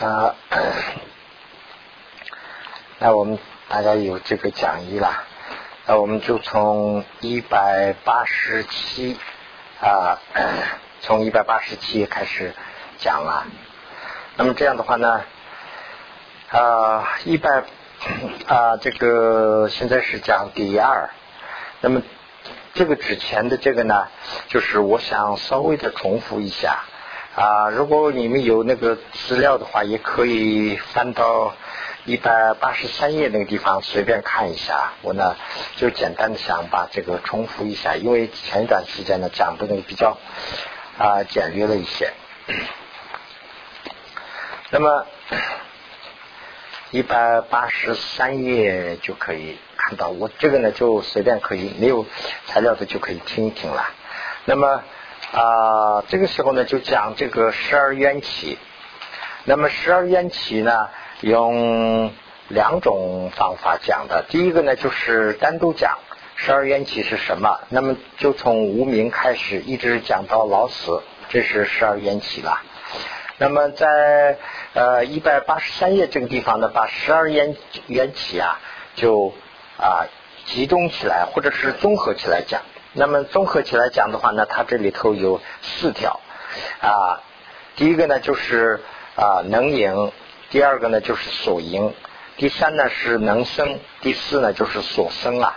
啊，那我们大家有这个讲义了，那我们就从一百八十七啊，从一百八十七开始讲了。那么这样的话呢，啊，一百啊，这个现在是讲第二。那么这个之前的这个呢，就是我想稍微的重复一下。啊，如果你们有那个资料的话，也可以翻到一百八十三页那个地方随便看一下。我呢就简单的想把这个重复一下，因为前一段时间呢讲的那个比较啊简略了一些。那么一百八十三页就可以看到，我这个呢就随便可以，没有材料的就可以听一听了。那么。啊，这个时候呢，就讲这个十二缘起。那么十二缘起呢，用两种方法讲的。第一个呢，就是单独讲十二缘起是什么。那么就从无名开始，一直讲到老死，这是十二缘起了。那么在呃一百八十三页这个地方呢，把十二缘缘起啊，就啊集中起来，或者是综合起来讲。那么综合起来讲的话呢，它这里头有四条啊。第一个呢就是啊能赢，第二个呢就是所赢，第三呢是能生，第四呢就是所生啊。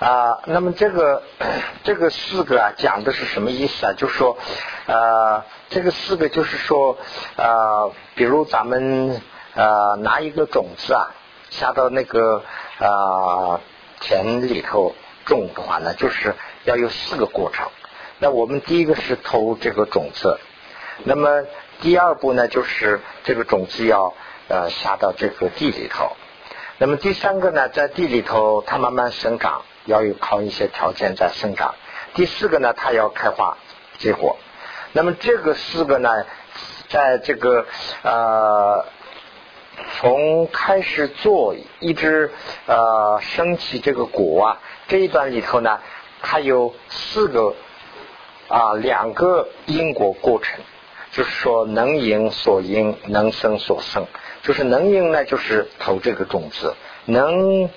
啊，那么这个 这个四个啊讲的是什么意思啊？就是说啊这个四个就是说啊，比如咱们啊拿一个种子啊下到那个啊田里头。种的话呢，就是要有四个过程。那我们第一个是投这个种子，那么第二步呢，就是这个种子要呃下到这个地里头。那么第三个呢，在地里头它慢慢生长，要有靠一些条件在生长。第四个呢，它要开花结果。那么这个四个呢，在这个呃。从开始做一直呃升起这个果啊这一段里头呢，它有四个啊两个因果过程，就是说能因所因，能生所生。就是能因呢，就是投这个种子；能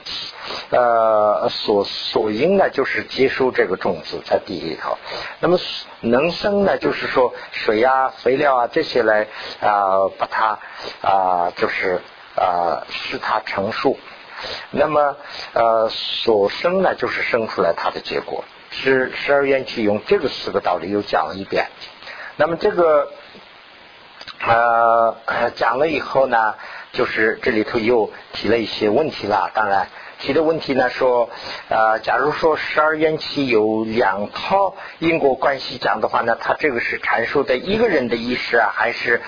呃所所因呢，就是接收这个种子在地里头。那么能生呢，就是说水啊、肥料啊这些来啊把它啊就是啊使它成熟。那么呃所生呢，就是生出来它的结果。是十二缘起用这个四个道理又讲了一遍。那么这个。呃，讲了以后呢，就是这里头又提了一些问题了。当然，提的问题呢说，呃，假如说十二缘起有两套因果关系讲的话呢，它这个是阐述的一个人的意识啊，还是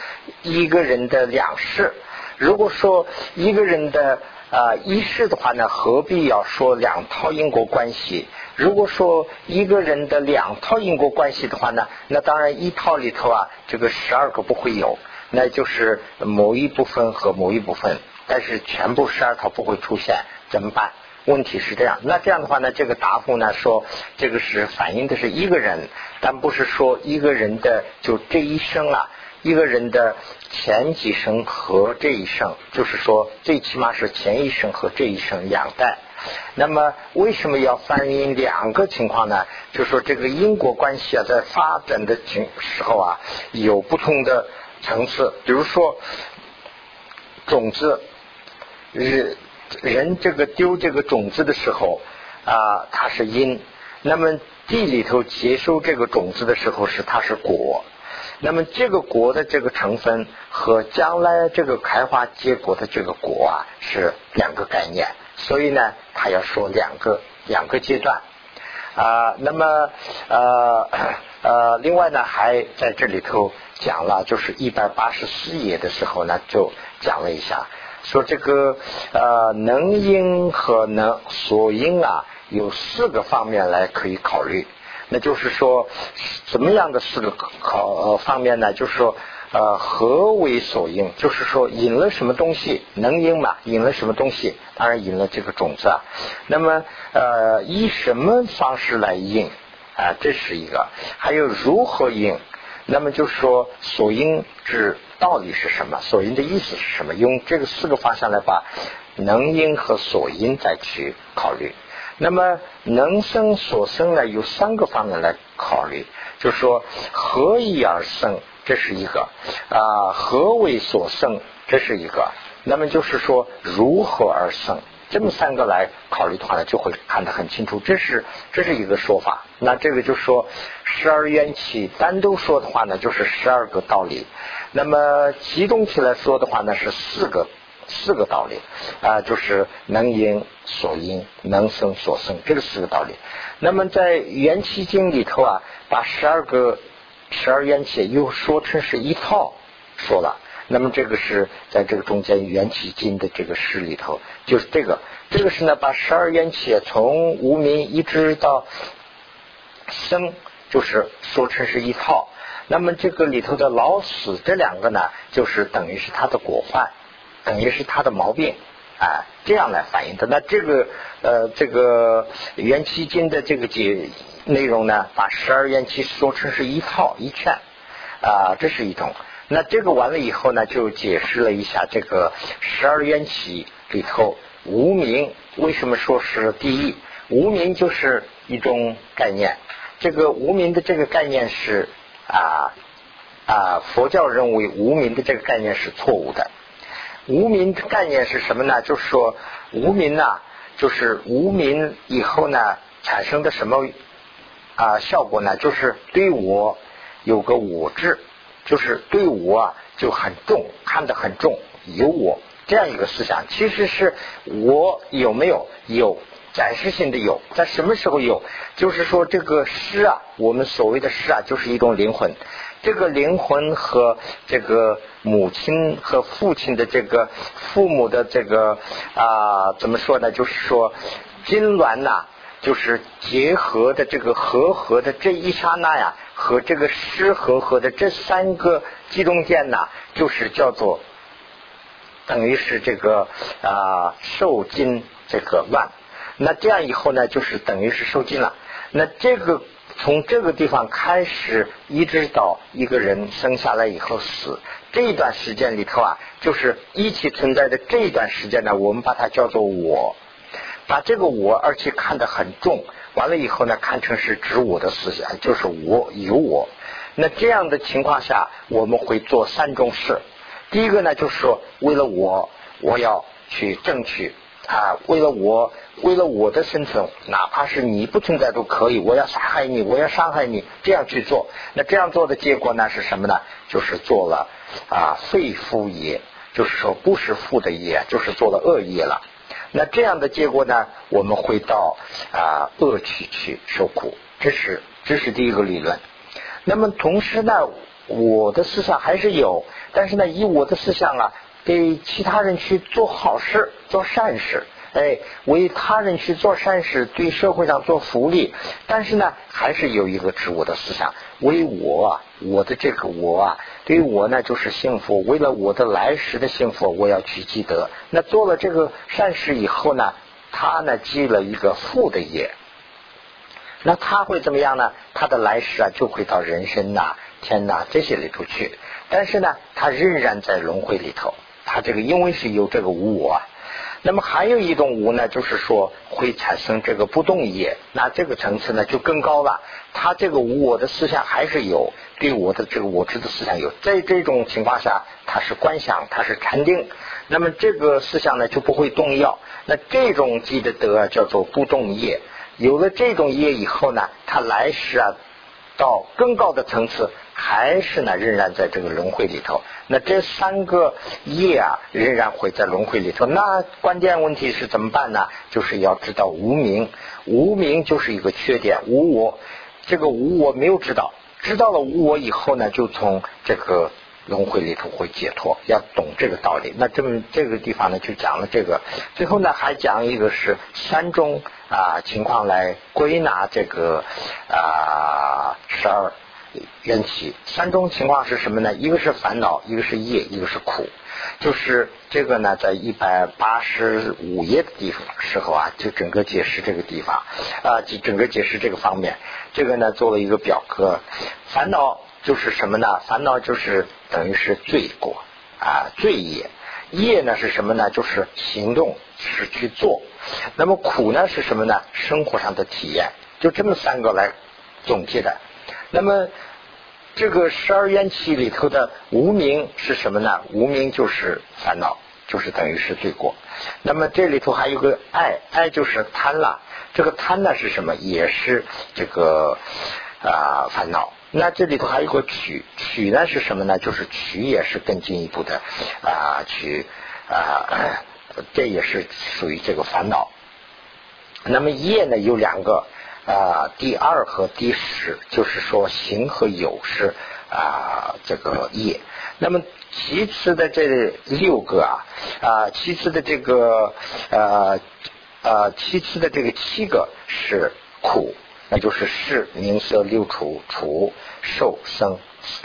一个人的两世？如果说一个人的啊一世的话呢，何必要说两套因果关系？如果说一个人的两套因果关系的话呢，那当然一套里头啊，这个十二个不会有，那就是某一部分和某一部分，但是全部十二套不会出现，怎么办？问题是这样，那这样的话呢，这个答复呢说，这个是反映的是一个人，但不是说一个人的就这一生啊，一个人的前几生和这一生，就是说最起码是前一生和这一生两代。那么为什么要翻译两个情况呢？就说这个因果关系啊，在发展的情时候啊，有不同的层次。比如说种子，人人这个丢这个种子的时候啊，它是因；那么地里头接收这个种子的时候是它是果。那么这个果的这个成分和将来这个开花结果的这个果啊，是两个概念。所以呢，他要说两个两个阶段啊。那么呃呃，另外呢，还在这里头讲了，就是一百八十四页的时候呢，就讲了一下，说这个呃能因和能所因啊，有四个方面来可以考虑。那就是说，什么样的四个考方面呢？就是说。呃，何为所应？就是说，引了什么东西能应嘛？引了什么东西？当然引了这个种子啊。那么，呃，以什么方式来应啊？这是一个。还有如何应？那么就是说所因之道理是什么？所因的意思是什么？用这个四个方向来把能因和所因再去考虑。那么能生所生呢，有三个方面来考虑，就是说何以而生，这是一个啊；何为所生，这是一个。那么就是说如何而生，这么三个来考虑的话呢，就会看得很清楚。这是这是一个说法。那这个就是说十二缘起单独说的话呢，就是十二个道理；那么集中起来说的话呢，是四个。四个道理啊，就是能因所因，能生所生，这个四个道理。那么在元气经里头啊，把十二个十二元气又说成是一套说了。那么这个是在这个中间元气经的这个诗里头，就是这个，这个是呢把十二元气从无名一直到生，就是说成是一套。那么这个里头的老死这两个呢，就是等于是它的果患。等于是他的毛病，啊，这样来反映的。那这个呃，这个元气经的这个解内容呢，把十二元气说成是一套一劝，啊，这是一种。那这个完了以后呢，就解释了一下这个十二元起里头无名为什么说是第一？无名就是一种概念，这个无名的这个概念是啊啊，佛教认为无名的这个概念是错误的。无名概念是什么呢？就是说无名呐，就是无名以后呢产生的什么啊效果呢？就是对我有个我执，就是对我啊就很重，看得很重，有我这样一个思想。其实是我有没有有暂时性的有，在什么时候有？就是说这个诗啊，我们所谓的诗啊，就是一种灵魂。这个灵魂和这个母亲和父亲的这个父母的这个啊，怎么说呢？就是说金銮呐，就是结合的这个和合的这一刹那呀，和这个失和合的这三个集中间呐，就是叫做等于是这个啊受精这个乱。那这样以后呢，就是等于是受精了。那这个。从这个地方开始，一直到一个人生下来以后死，这一段时间里头啊，就是一起存在的这一段时间呢，我们把它叫做我，把这个我，而且看得很重，完了以后呢，看成是指我的思想，就是我有我。那这样的情况下，我们会做三种事。第一个呢，就是说，为了我，我要去争取。啊，为了我，为了我的生存，哪怕是你不存在都可以。我要杀害你，我要伤害你，这样去做。那这样做的结果呢是什么呢？就是做了啊，废夫业，就是说不是父的业，就是做了恶业了。那这样的结果呢，我们会到啊恶趣去受苦。这是这是第一个理论。那么同时呢，我的思想还是有，但是呢，以我的思想啊。给其他人去做好事、做善事，哎，为他人去做善事，对社会上做福利。但是呢，还是有一个执我的思想，为我，我的这个我啊，对于我呢就是幸福。为了我的来时的幸福，我要去积德。那做了这个善事以后呢，他呢积了一个富的业，那他会怎么样呢？他的来世啊就会到人生呐、天呐这些里头去。但是呢，他仍然在轮回里头。他这个因为是有这个无我，那么还有一种无呢，就是说会产生这个不动业，那这个层次呢就更高了。他这个无我的思想还是有，对我的这个我执的思想有，在这种情况下，他是观想，他是禅定，那么这个思想呢就不会动摇。那这种积的德叫做不动业，有了这种业以后呢，他来世啊到更高的层次。还是呢，仍然在这个轮回里头。那这三个业啊，仍然会在轮回里头。那关键问题是怎么办呢？就是要知道无名，无名就是一个缺点，无我。这个无我没有知道，知道了无我以后呢，就从这个轮回里头会解脱。要懂这个道理。那这么这个地方呢，就讲了这个。最后呢，还讲一个是三种啊情况来归纳这个啊十二。缘起三种情况是什么呢？一个是烦恼，一个是业，一个是苦。就是这个呢，在一百八十五页的地方时候啊，就整个解释这个地方啊，就整个解释这个方面。这个呢，做了一个表格。烦恼就是什么呢？烦恼就是等于是罪过啊，罪业。业呢是什么呢？就是行动，是去做。那么苦呢是什么呢？生活上的体验。就这么三个来总结的。那么这个十二缘起里头的无名是什么呢？无名就是烦恼，就是等于是罪过。那么这里头还有个爱，爱就是贪了。这个贪呢是什么？也是这个啊烦恼。那这里头还有个取，取呢是什么呢？就是取也是更进一步的啊取啊，这也是属于这个烦恼。那么业呢有两个啊，第二和第十，就是说行和有是啊这个业。那么其次的这六个啊啊，其次的这个呃呃，其次的这个七个是苦。那就是世名色六处处受生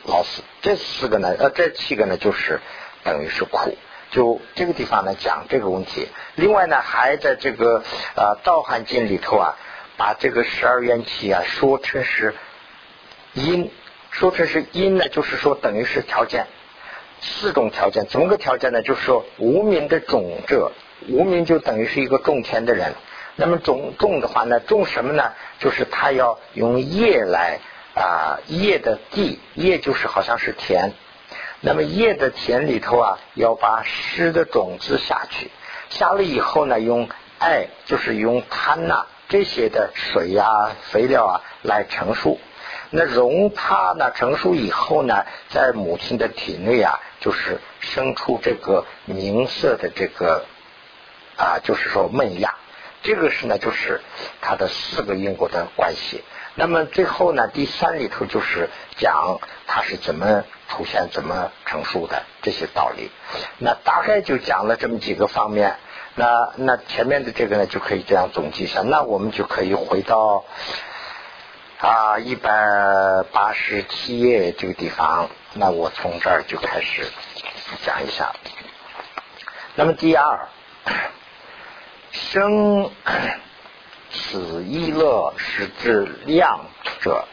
老死这四个呢，呃，这七个呢，就是等于是苦。就这个地方呢讲这个问题。另外呢，还在这个呃《道汉经》里头啊，把这个十二缘起啊说成是因，说成是因呢，就是说等于是条件，四种条件。怎么个条件呢？就是说无名的种者，无名就等于是一个种田的人。那么种种的话呢，种什么呢？就是他要用叶来啊，叶的地，叶就是好像是田。那么叶的田里头啊，要把湿的种子下去，下了以后呢，用爱就是用贪呐这些的水呀、肥料啊来成熟。那容它呢成熟以后呢，在母亲的体内啊，就是生出这个凝色的这个啊，就是说嫩芽。这个是呢，就是它的四个因果的关系。那么最后呢，第三里头就是讲它是怎么出现、怎么成熟的这些道理。那大概就讲了这么几个方面。那那前面的这个呢，就可以这样总结一下。那我们就可以回到啊一百八十七页这个地方。那我从这儿就开始讲一下。那么第二。生此一乐是指量者，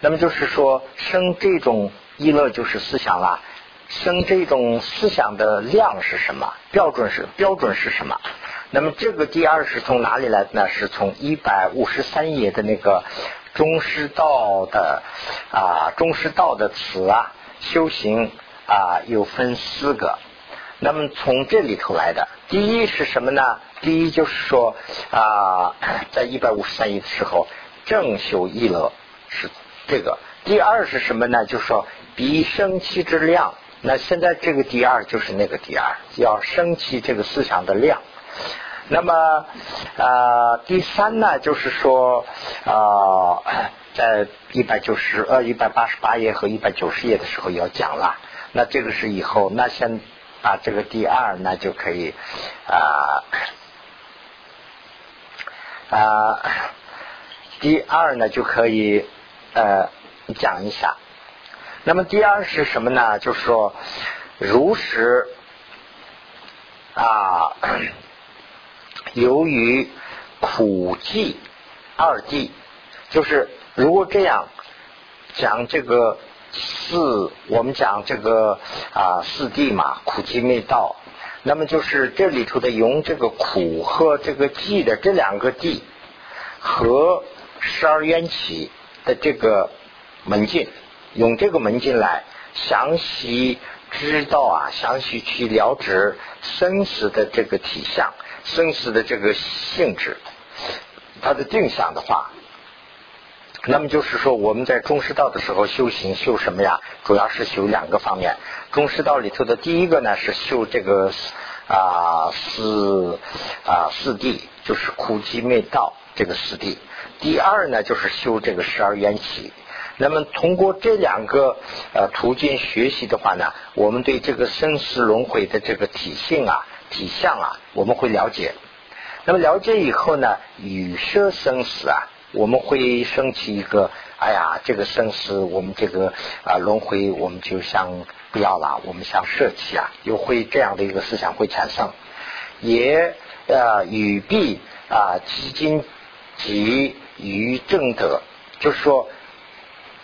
那么就是说生这种一乐就是思想啦。生这种思想的量是什么？标准是标准是什么？那么这个第二是从哪里来的呢？是从一百五十三页的那个中师道的啊中师道的词啊修行啊又分四个，那么从这里头来的。第一是什么呢？第一就是说啊，在一百五十三页的时候，正修一乐是这个。第二是什么呢？就是说比生气之量。那现在这个第二就是那个第二，要生气这个思想的量。那么啊，第三呢，就是说啊，在一百九十呃一百八十八页和一百九十页的时候要讲了。那这个是以后，那先啊这个第二，那就可以啊。啊，第二呢就可以呃讲一下。那么第二是什么呢？就是说，如实啊，由于苦寂二谛，就是如果这样讲这个四，我们讲这个啊四谛嘛，苦寂灭道。那么就是这里头的用这个苦和这个寂的这两个地和十二缘起的这个门径，用这个门禁来详细知道啊，详细去了知生死的这个体相，生死的这个性质，它的定向的话。那么就是说，我们在中师道的时候修行修什么呀？主要是修两个方面。中师道里头的第一个呢是修这个啊四啊四谛，就是苦集灭道这个四谛。第二呢就是修这个十二缘起。那么通过这两个呃途径学习的话呢，我们对这个生死轮回的这个体性啊、体相啊，我们会了解。那么了解以后呢，与舍生死啊。我们会升起一个，哎呀，这个生死，我们这个啊轮回，我们就想不要了，我们想舍弃啊，又会这样的一个思想会产生，也啊与必啊基金及于正德，就是说，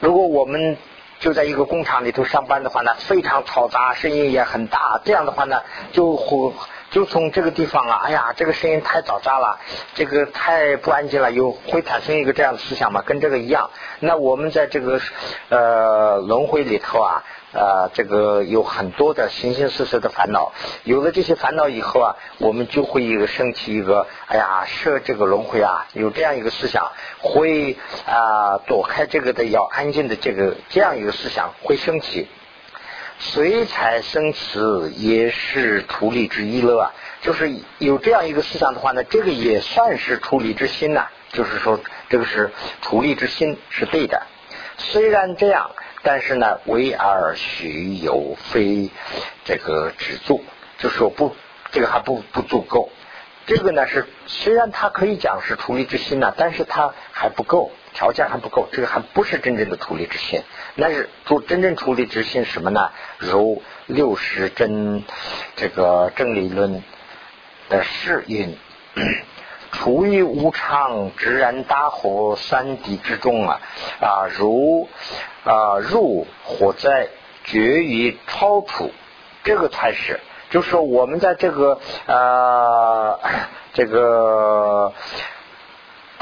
如果我们就在一个工厂里头上班的话呢，非常嘈杂，声音也很大。这样的话呢，就会就从这个地方啊，哎呀，这个声音太嘈杂了，这个太不安静了，有会产生一个这样的思想嘛？跟这个一样。那我们在这个呃轮回里头啊。呃，这个有很多的形形色色的烦恼，有了这些烦恼以后啊，我们就会一个升起一个，哎呀，设这个轮回啊，有这样一个思想，会啊躲开这个的要安静的这个这样一个思想会升起，随财生慈也是图利之一了啊，就是有这样一个思想的话呢，这个也算是图利之心呐，就是说这个是图利之心是对的，虽然这样。但是呢，为而许有非这个止住，就说不，这个还不不足够。这个呢是虽然它可以讲是处理之心呢，但是它还不够，条件还不够，这个还不是真正的处理之心。那是做真正处理之心什么呢？如六十真这个正理论的适应。处于无常，直然大火三地之中啊啊，如啊入火灾，绝于超出，这个才是，就是说我们在这个啊这个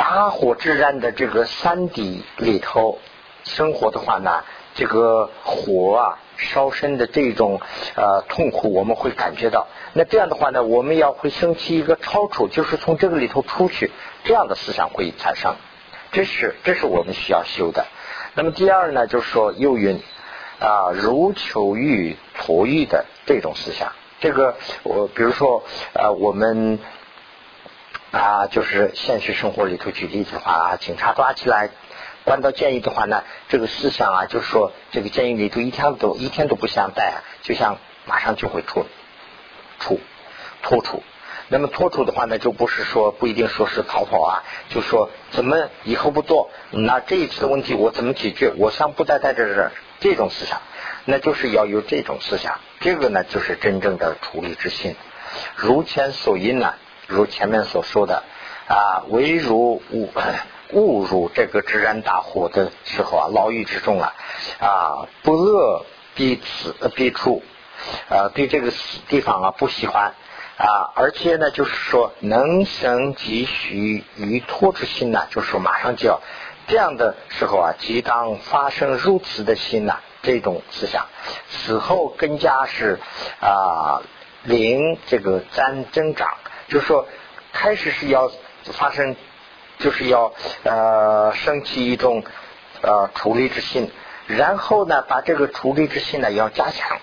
大火之战的这个山底里头生活的话呢，这个火啊。烧身的这种呃痛苦，我们会感觉到。那这样的话呢，我们要会升起一个超出，就是从这个里头出去，这样的思想会产生。这是这是我们需要修的。那么第二呢，就是说又云啊如求欲托欲的这种思想。这个我比如说呃我们啊就是现实生活里头举例子的话，警察抓起来。关到监狱的话呢，这个思想啊，就是说这个监狱里头一天都一天都不想待，就像马上就会出出脱出。那么脱出的话呢，就不是说不一定说是逃跑啊，就说怎么以后不做，那这一次的问题我怎么解决？我想不再在这儿，这种思想，那就是要有这种思想。这个呢，就是真正的处理之心。如前所因呢，如前面所说的啊，唯如误。误入这个自然大火的时候啊，牢狱之中啊，啊，不乐必此必出，啊，对这个地方啊不喜欢啊，而且呢，就是说能生即许于托之心呐，就是说马上就要这样的时候啊，即当发生如此的心呐，这种思想，此后更加是啊，灵这个增增长，就是说开始是要发生。就是要呃升起一种呃处理之心，然后呢把这个处理之心呢要加强，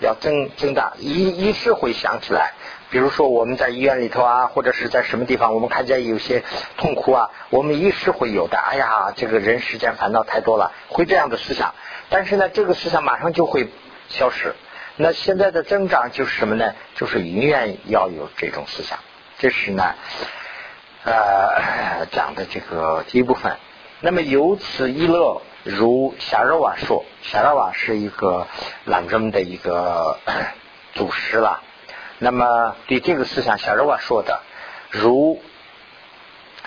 要增增大，一一时会想起来。比如说我们在医院里头啊，或者是在什么地方，我们看见有些痛苦啊，我们一时会有的。哎呀，这个人世间烦恼太多了，会这样的思想。但是呢，这个思想马上就会消失。那现在的增长就是什么呢？就是永远要有这种思想。这是呢。呃，讲的这个第一部分，那么由此一乐，如夏热瓦说，夏热瓦是一个兰州的一个 祖师了。那么对这个思想，夏热瓦说的，如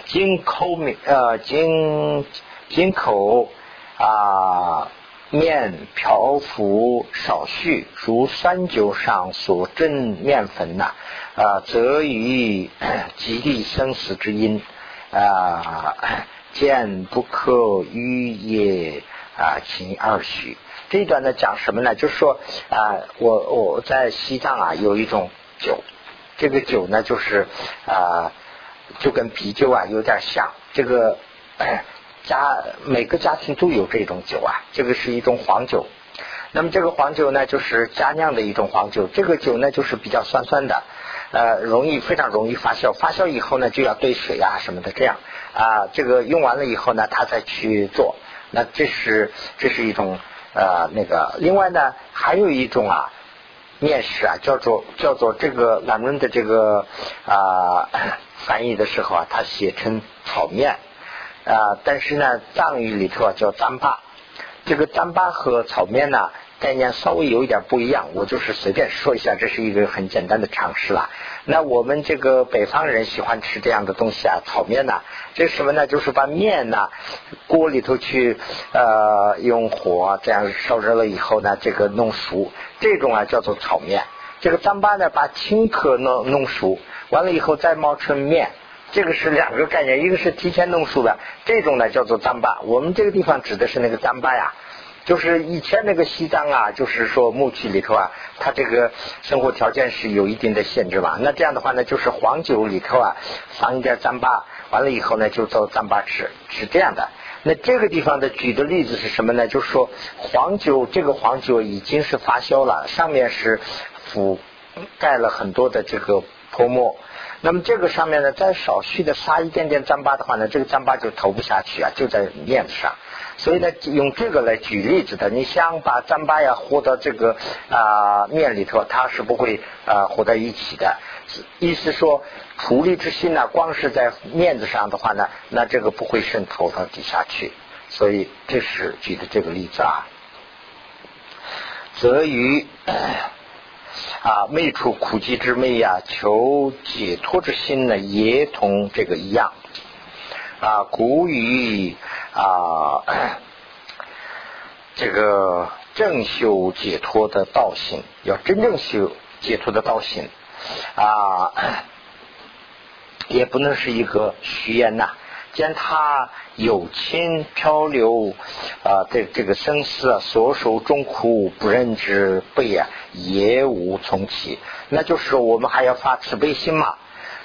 金口面呃金金口啊面漂浮少许，如三九上所蒸面粉呐。啊，则于 极地生死之因啊，见不可与也啊，其二许。这一段呢讲什么呢？就是说啊，我我在西藏啊有一种酒，这个酒呢就是啊，就跟啤酒啊有点像。这个 家每个家庭都有这种酒啊，这个是一种黄酒。那么这个黄酒呢，就是家酿的一种黄酒。这个酒呢，就是比较酸酸的。呃，容易非常容易发酵，发酵以后呢，就要兑水啊什么的，这样啊，这个用完了以后呢，他再去做，那这是这是一种呃那个，另外呢，还有一种啊面食啊，叫做叫做这个兰润的这个啊 翻译的时候啊，他写成炒面啊，但是呢，藏语里头啊叫糌粑，这个糌粑和炒面呢概念稍微有一点不一样，我就是随便说一下，这是一个很简单的常识了。那我们这个北方人喜欢吃这样的东西啊，炒面呢，这是什么呢？就是把面呢锅里头去呃用火这样烧热了以后呢，这个弄熟，这种啊叫做炒面。这个糌粑呢，把青稞弄弄熟，完了以后再冒成面。这个是两个概念，一个是提前弄熟的，这种呢叫做糌粑。我们这个地方指的是那个糌粑呀，就是以前那个西藏啊，就是说牧区里头啊，它这个生活条件是有一定的限制嘛。那这样的话呢，就是黄酒里头啊放一点糌粑，完了以后呢就做糌粑吃，是这样的。那这个地方的举的例子是什么呢？就是说黄酒这个黄酒已经是发酵了，上面是覆盖了很多的这个泡沫。那么这个上面呢，再少许的撒一点点糌粑的话呢，这个糌粑就投不下去啊，就在面子上。所以呢，用这个来举例子的，你想把糌粑呀和到这个啊面里头，它是不会啊和在一起的。意思说，处理之心呢，光是在面子上的话呢，那这个不会渗透到底下去。所以这是举的这个例子啊。则于。啊，昧处苦集之昧呀，求解脱之心呢，也同这个一样。啊，古语啊，这个正修解脱的道行，要真正修解脱的道行啊，也不能是一个虚言呐。见他有亲漂流啊，这这个生死啊，所受众苦不忍之悲啊，也无从起。那就是，我们还要发慈悲心嘛。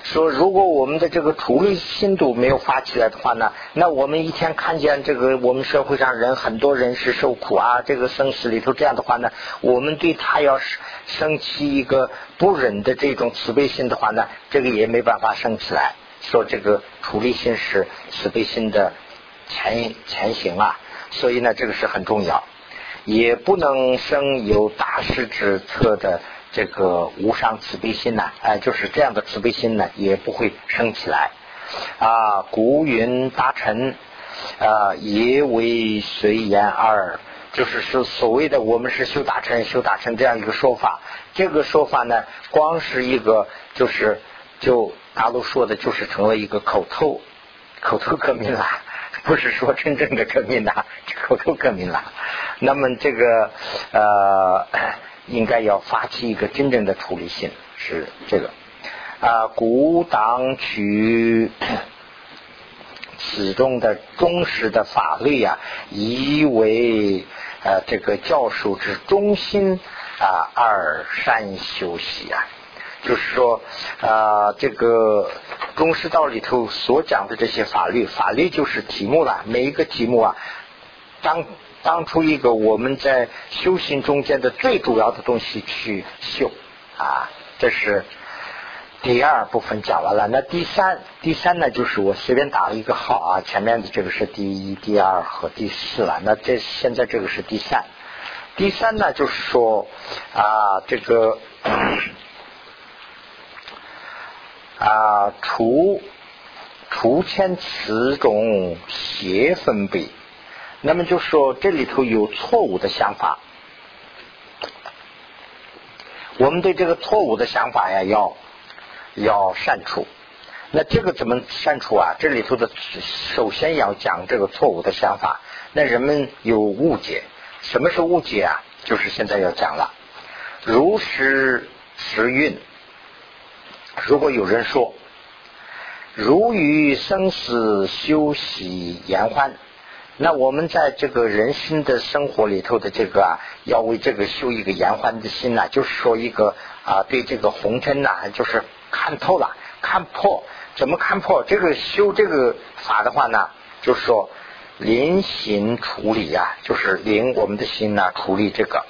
说如果我们的这个处理心度没有发起来的话呢，那我们一天看见这个我们社会上人很多人是受苦啊，这个生死里头这样的话呢，我们对他要是升起一个不忍的这种慈悲心的话呢，这个也没办法升起来。说这个处理心是慈悲心的前前行啊，所以呢，这个是很重要，也不能生有大师之策的这个无上慈悲心呐，哎，就是这样的慈悲心呢，也不会升起来啊。古云大臣啊，也为随言二，就是说所谓的我们是修大臣，修大臣这样一个说法，这个说法呢，光是一个就是就。大陆说的就是成了一个口头 口头革命了，不是说真正的革命啦，口头革命了。那么这个呃，应该要发起一个真正的处理性，是这个啊。古党取 此中的忠实的法律啊，以为呃这个教授之中心啊，二善修习啊。就是说，啊，这个中师道里头所讲的这些法律，法律就是题目了。每一个题目啊，当当出一个我们在修行中间的最主要的东西去修啊。这是第二部分讲完了。那第三，第三呢，就是我随便打了一个号啊，前面的这个是第一、第二和第四了。那这现在这个是第三。第三呢，就是说啊，这个。啊，除除前此种邪分别，那么就说这里头有错误的想法，我们对这个错误的想法呀，要要删除。那这个怎么删除啊？这里头的首先要讲这个错误的想法。那人们有误解，什么是误解啊？就是现在要讲了，如实时运。如果有人说，如于生死修习延欢，那我们在这个人心的生活里头的这个啊，要为这个修一个延欢的心呐，就是说一个啊，对这个红尘呐，就是看透了，看破，怎么看破？这个修这个法的话呢，就是说临行处理呀，就是临我们的心呐，处理这个。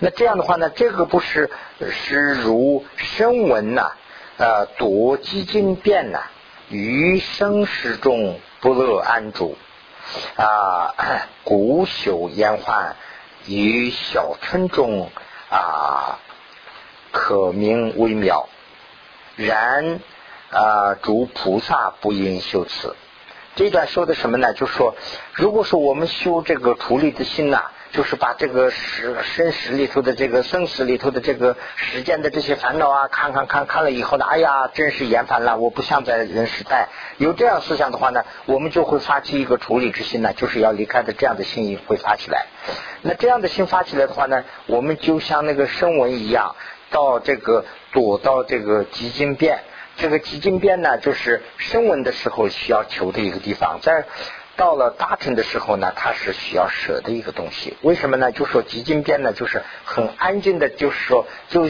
那这样的话呢，这个不是是如声闻呐。呃，夺机经变呐，于生时中不乐安住啊，古朽延缓于小村中啊，可名微妙。然啊，诸菩萨不应修此。这段说的什么呢？就说，如果说我们修这个处理的心呐，就是把这个时生死里头的这个生死里头的这个时间的这些烦恼啊，看看看看了以后呢，哎呀，真是厌烦了，我不想在人世待。有这样思想的话呢，我们就会发起一个处理之心呢，就是要离开的这样的心意会发起来。那这样的心发起来的话呢，我们就像那个声闻一样，到这个躲到这个极境变。这个极境变呢，就是声闻的时候需要求的一个地方，在到了大乘的时候呢，它是需要舍的一个东西。为什么呢？就说极境边呢，就是很安静的，就是说，就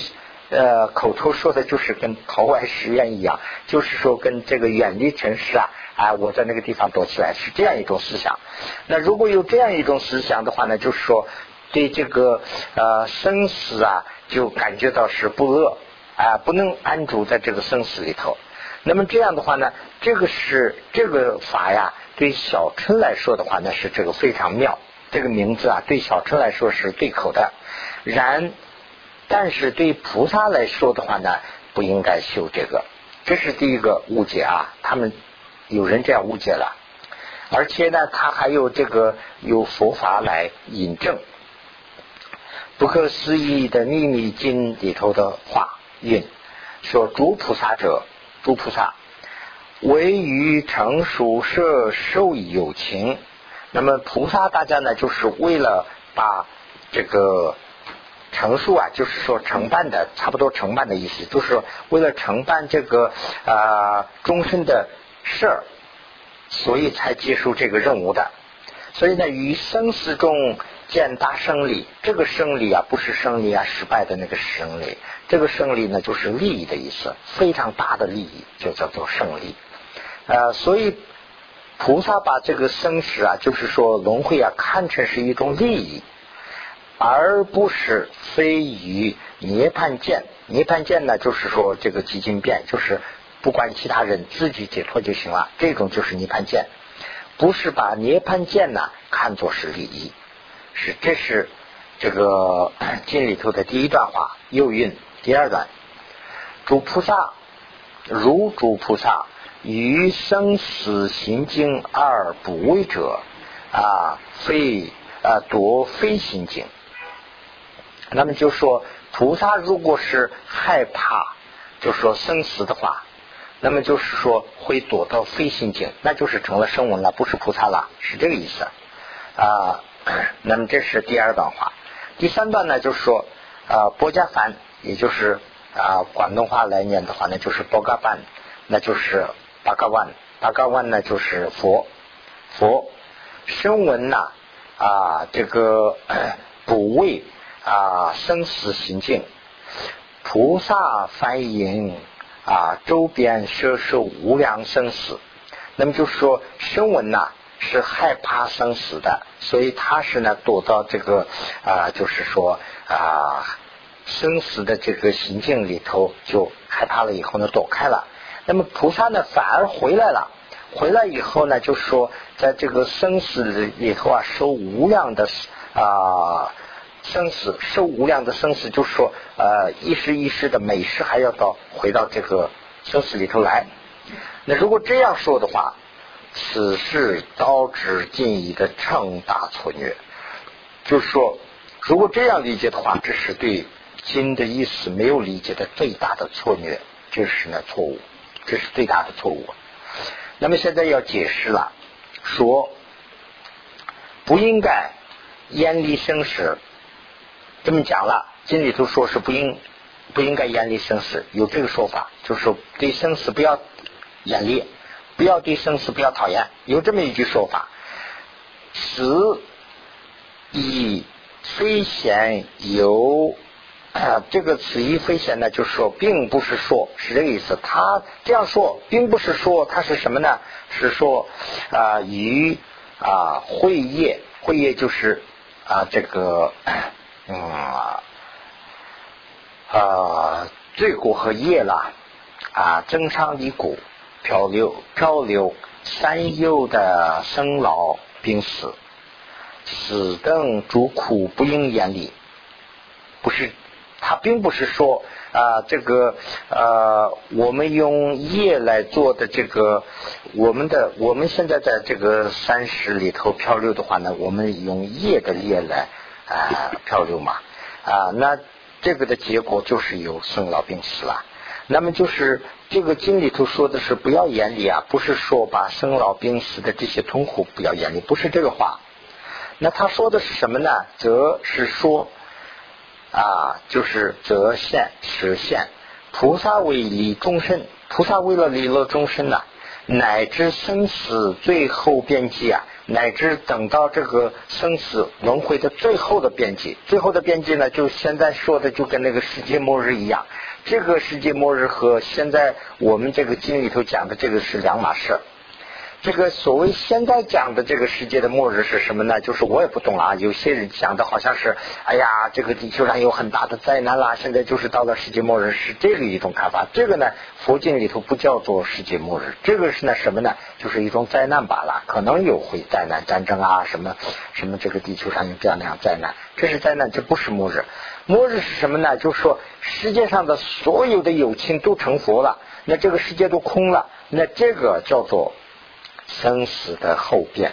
呃口头说的就是跟逃外实验一样，就是说跟这个远离城市啊，啊，我在那个地方躲起来，是这样一种思想。那如果有这样一种思想的话呢，就是说对这个呃生死啊，就感觉到是不恶。啊，不能安住在这个生死里头。那么这样的话呢，这个是这个法呀，对小春来说的话呢，是这个非常妙。这个名字啊，对小春来说是对口的。然，但是对菩萨来说的话呢，不应该修这个。这是第一个误解啊，他们有人这样误解了。而且呢，他还有这个有佛法来引证不可思议的秘密经里头的话。印说诸菩萨者，诸菩萨为于成熟摄受有情。那么菩萨大家呢，就是为了把这个成熟啊，就是说承办的，差不多承办的意思，就是说为了承办这个啊终身的事儿，所以才接受这个任务的。所以呢，于生死中。见大胜利，这个胜利啊，不是胜利啊，失败的那个胜利。这个胜利呢，就是利益的意思，非常大的利益，就叫做胜利。呃，所以菩萨把这个生死啊，就是说轮回啊，看成是一种利益，而不是非于涅槃见。涅槃见呢，就是说这个极境变，就是不管其他人，自己解脱就行了。这种就是涅槃见，不是把涅槃见呢看作是利益。是，这是这个 经里头的第一段话，右韵第二段。诸菩萨如诸菩萨于生死行境而不为者啊，非啊夺非心境。那么就说菩萨如果是害怕，就说生死的话，那么就是说会躲到非心境，那就是成了声闻了，不是菩萨了，是这个意思啊。那么这是第二段话，第三段呢，就是说啊，波伽梵，也就是啊广东话来念的话呢，就是波伽梵，那就是八嘎万，八嘎万呢就是佛，佛。声闻呐啊这个 补位啊生死行境，菩萨梵音啊周边摄受无量生死，那么就是说声闻呐。是害怕生死的，所以他是呢躲到这个啊，就是说啊生死的这个行境里头就害怕了，以后呢躲开了。那么菩萨呢反而回来了，回来以后呢，就说在这个生死里头啊受无量的啊生死，受无量的生死，就是说呃一时一时的每时还要到回到这个生死里头来。那如果这样说的话。此事导致进一的重大错虐，就是说，如果这样理解的话，这是对经的意思没有理解的最大的错虐，这是呢错误，这是最大的错误。那么现在要解释了，说不应该严厉生死，这么讲了，经里头说是不应不应该严厉生死，有这个说法，就是说对生死不要严厉。不要对生死不要讨厌，有这么一句说法：死以非贤有。这个此以非贤呢，就是说，并不是说是这个意思。他这样说，并不是说他是什么呢？是说啊，与啊会业，会业就是啊这个嗯啊罪过和业了啊增伤离骨。漂流漂流三有的生老病死，死等诸苦不应严厉，不是他并不是说啊，这个呃，我们用业来做的这个，我们的我们现在在这个三十里头漂流的话呢，我们用业的业来啊漂流嘛啊，那这个的结果就是有生老病死了。那么就是这个经里头说的是不要眼里啊，不是说把生老病死的这些痛苦不要眼里，不是这个话。那他说的是什么呢？则是说。啊，就是则现实现菩萨为利众生，菩萨为了利乐众生呐，乃至生死最后边际啊，乃至等到这个生死轮回的最后的边际，最后的边际呢，就现在说的就跟那个世界末日一样，这个世界末日和现在我们这个经里头讲的这个是两码事。这个所谓现在讲的这个世界的末日是什么呢？就是我也不懂了啊。有些人讲的好像是，哎呀，这个地球上有很大的灾难啦，现在就是到了世界末日，是这个一种看法。这个呢，佛经里头不叫做世界末日，这个是呢什么呢？就是一种灾难罢了，可能有会灾难、战争啊，什么什么，这个地球上有这样那样灾难，这是灾难，这不是末日。末日是什么呢？就是说世界上的所有的有情都成佛了，那这个世界都空了，那这个叫做。生死的后变，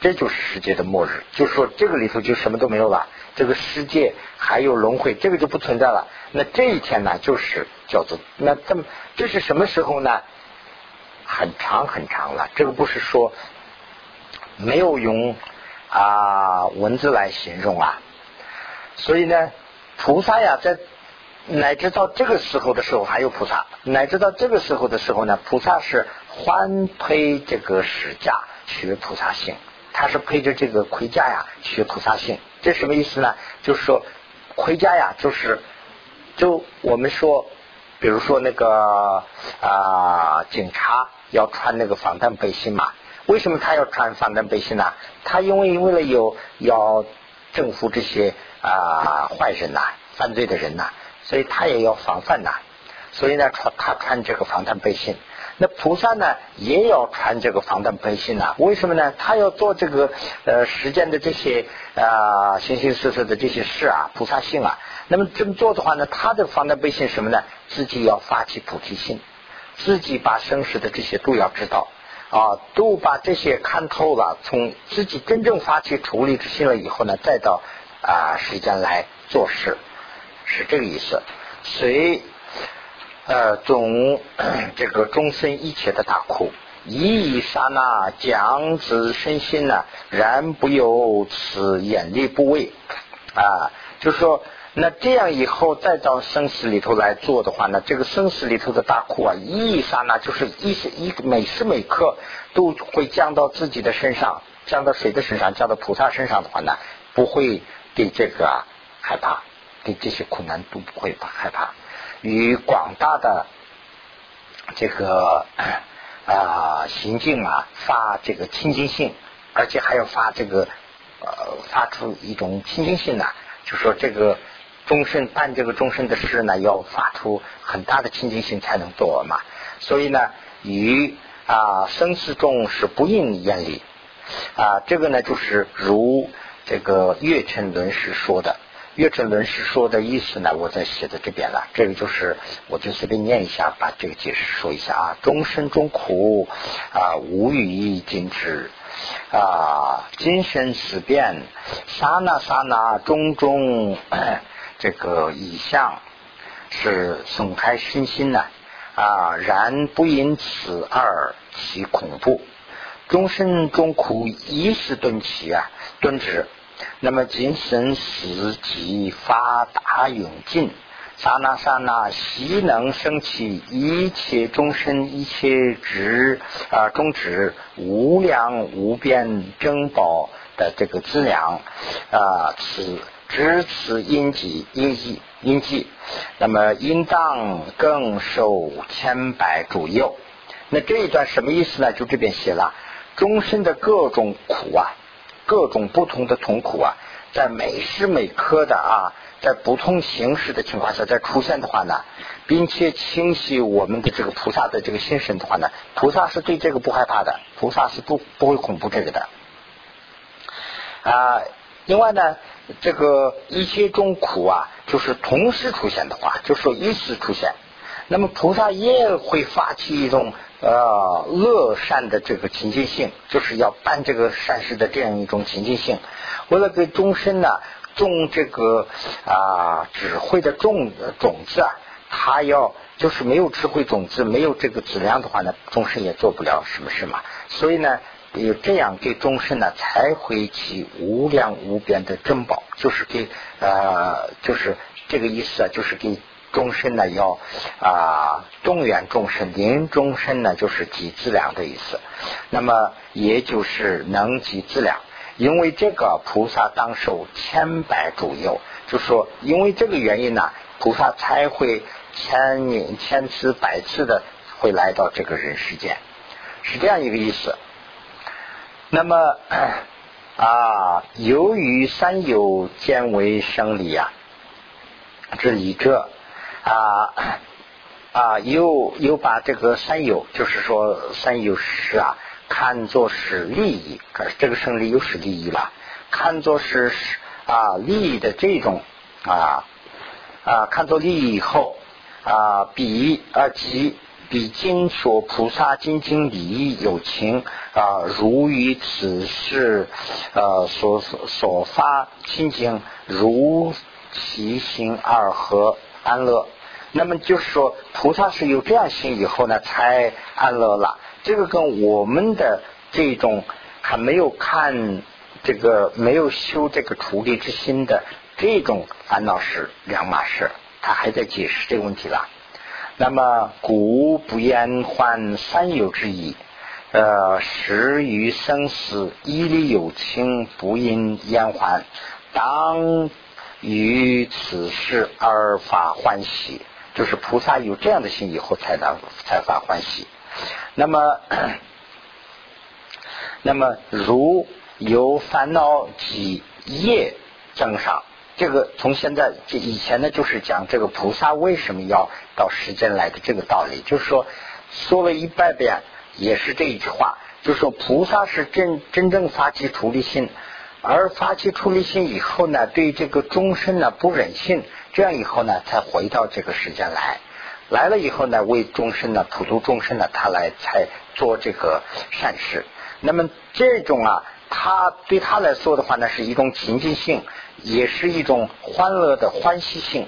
这就是世界的末日。就是说，这个里头就什么都没有了，这个世界还有轮回，这个就不存在了。那这一天呢，就是叫做那这么这是什么时候呢？很长很长了。这个不是说没有用啊文字来形容啊。所以呢，菩萨呀，在乃至到这个时候的时候，还有菩萨；乃至到这个时候的时候呢，菩萨是。欢配这个使驾学菩萨性，他是配着这个盔甲呀学菩萨性，这什么意思呢？就是说盔甲呀，就是就我们说，比如说那个啊警察要穿那个防弹背心嘛，为什么他要穿防弹背心呢？他因为为了有要征服这些啊坏人呐、犯罪的人呐，所以他也要防范呐，所以呢穿他穿这个防弹背心。那菩萨呢，也要穿这个防弹背心呐？为什么呢？他要做这个呃实践的这些啊形形色色的这些事啊，菩萨性啊。那么这么做的话呢，他的防弹背心什么呢？自己要发起菩提心，自己把生死的这些都要知道啊，都把这些看透了，从自己真正发起处理之心了以后呢，再到啊时间来做事，是这个意思。所以。呃，总 这个终身一切的大苦，一刹那将子身心呢，然不由此眼力不畏啊。就是说，那这样以后再到生死里头来做的话呢，这个生死里头的大苦啊，一刹那就是一时一每时每刻都会降到自己的身上，降到谁的身上？降到菩萨身上的话呢，不会对这个害怕，对这些苦难都不会害怕。与广大的这个啊行径啊发这个清净性，而且还要发这个呃发出一种清净性呢，就说这个终身办这个终身的事呢，要发出很大的清净性才能做嘛。所以呢，与啊生死中是不应眼里啊，这个呢就是如这个月称论师说的。岳振伦师说的意思呢，我在写在这边了。这个就是，我就随便念一下，把这个解释说一下啊。终身中苦啊，无语尽止啊，今生死变，刹那刹那种种 这个意象，是损害身心呢啊。然不因此而起恐怖，终身中苦一时顿起啊，顿止。那么精神死即发达永尽，刹那刹那悉能升起一切众生一切智啊终止无量无边珍宝的这个资粮啊，此知此因记因记因记，那么应当更受千百主佑。那这一段什么意思呢？就这边写了终身的各种苦啊。各种不同的痛苦啊，在每时每刻的啊，在不同形式的情况下在出现的话呢，并且清晰我们的这个菩萨的这个心神的话呢，菩萨是对这个不害怕的，菩萨是不不会恐怖这个的啊。另外呢，这个一切众苦啊，就是同时出现的话，就说一时出现，那么菩萨也会发起一种呃乐善的这个情境性，就是要办这个善事的这样一种情境性，为了给众生呢种这个啊智慧的种种子啊，他要就是没有智慧种子，没有这个质量的话呢，众生也做不了什么事嘛，所以呢。有这样给众生呢，才会起无量无边的珍宝，就是给呃，就是这个意思啊，就是给众生呢要啊动员众生，临众生呢就是集资粮的意思。那么也就是能集资粮，因为这个菩萨当受千百主佑，就说因为这个原因呢，菩萨才会千年千次百次的会来到这个人世间，是这样一个意思。那么 啊，由于三有见为生理啊，这理者啊啊，又又把这个三有，就是说三有是啊，看作是利益，可是这个胜利又是利益了，看作是啊利益的这种啊啊，看作利益以后啊，比啊及。比经所菩萨精经礼义有情啊，如于此事呃所所发清净，如其心而和安乐。那么就是说，菩萨是有这样心以后呢，才安乐了。这个跟我们的这种还没有看这个没有修这个处理之心的这种烦恼是两码事。他还在解释这个问题了。那么故不言欢三有之意，呃，始于生死，一力有情，不因言还，当于此事而发欢喜，就是菩萨有这样的心以后，才能才发欢喜。那么，那么如有烦恼及业增上。这个从现在这以前呢，就是讲这个菩萨为什么要到世间来的这个道理，就是说说了一百遍也是这一句话，就是说菩萨是真真正发起出离心，而发起出离心以后呢，对这个众生呢不忍心，这样以后呢才回到这个世间来，来了以后呢为众生呢普度众生呢他来才做这个善事，那么这种啊。他对他来说的话呢，是一种情境性，也是一种欢乐的欢喜性。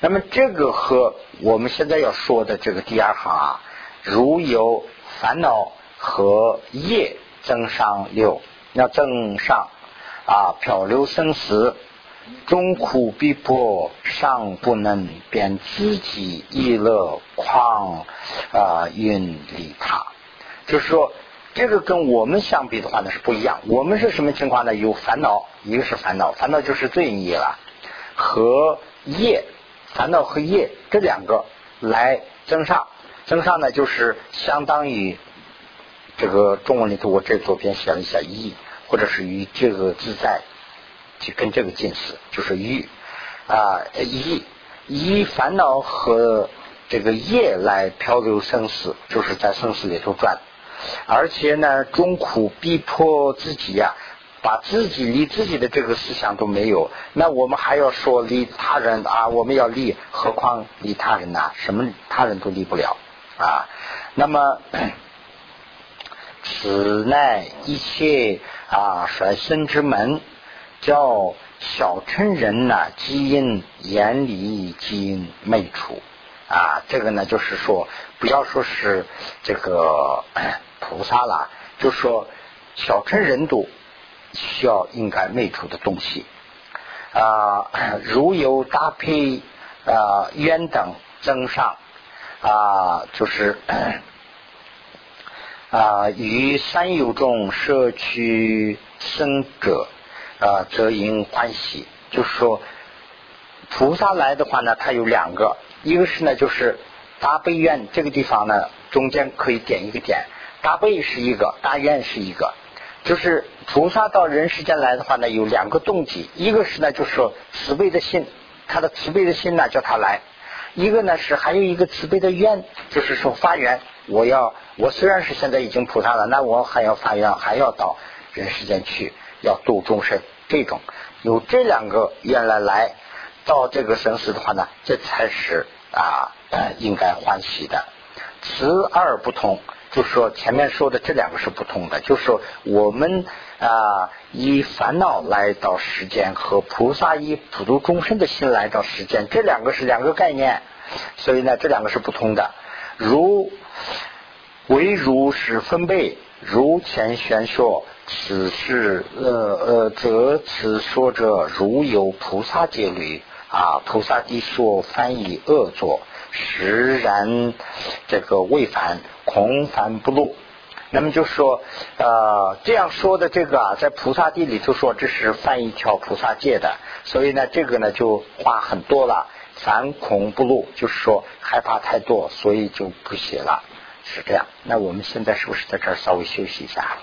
那么这个和我们现在要说的这个第二行啊，如有烦恼和业增上六，要增上啊，漂流生死，终苦逼迫，尚不能便自己意乐况啊，运利他，就是说。这个跟我们相比的话呢是不一样。我们是什么情况呢？有烦恼，一个是烦恼，烦恼就是罪孽了，和业，烦恼和业这两个来增上，增上呢就是相当于这个中文里头我这左边写了一下意，或者是与这个自在，就跟这个近似，就是与啊以以烦恼和这个业来漂流生死，就是在生死里头转。而且呢，中苦逼迫自己呀，把自己离自己的这个思想都没有，那我们还要说离他人啊？我们要离，何况离他人呢？什么他人都离不了啊？那么，此乃一切啊衰身之门，叫小乘人呢，基因严离，基因昧处啊。这个呢，就是说，不要说是这个。菩萨了，就说小乘人都需要应该昧出的东西啊，如有搭配啊冤等增上啊，就是啊与三有中摄取生者啊，则应欢喜。就是说菩萨来的话呢，他有两个，一个是呢就是大悲愿这个地方呢，中间可以点一个点。大悲是一个，大愿是一个，就是菩萨到人世间来的话呢，有两个动机，一个是呢，就是说慈悲的心，他的慈悲的心呢叫他来；一个呢是还有一个慈悲的愿，就是说发愿，我要我虽然是现在已经菩萨了，那我还要发愿，还要到人世间去，要度众生，这种有这两个原来来到这个生死的话呢，这才是啊呃应该欢喜的。此二不同，就说前面说的这两个是不同的，就是说我们啊以烦恼来到世间和菩萨以普度众生的心来到世间，这两个是两个概念，所以呢这两个是不同的。如为如是分贝，如前玄说，此事呃呃，则此说者如有菩萨戒律啊，菩萨地说翻译恶作，实然这个未凡，恐凡不露。那么就说呃这样说的这个啊，在菩萨地里头说这是犯一条菩萨戒的，所以呢这个呢就话很多了，凡恐不露，就是说害怕太多，所以就不写了。是这样，那我们现在是不是在这儿稍微休息一下？